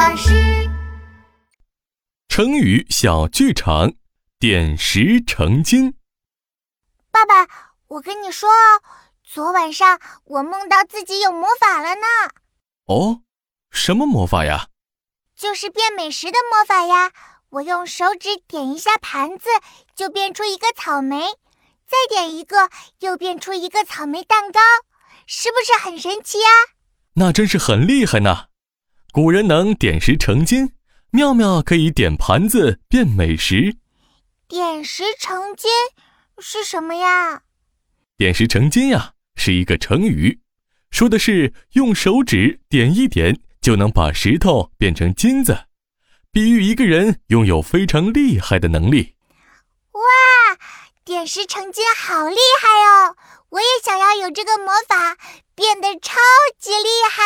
老师，成语小剧场，点石成金。爸爸，我跟你说哦，昨晚上我梦到自己有魔法了呢。哦，什么魔法呀？就是变美食的魔法呀！我用手指点一下盘子，就变出一个草莓；再点一个，又变出一个草莓蛋糕，是不是很神奇呀？那真是很厉害呢。古人能点石成金，妙妙可以点盘子变美食。点石成金是什么呀？点石成金呀，是一个成语，说的是用手指点一点就能把石头变成金子，比喻一个人拥有非常厉害的能力。哇，点石成金好厉害哦！我也想要有这个魔法，变得超级厉害。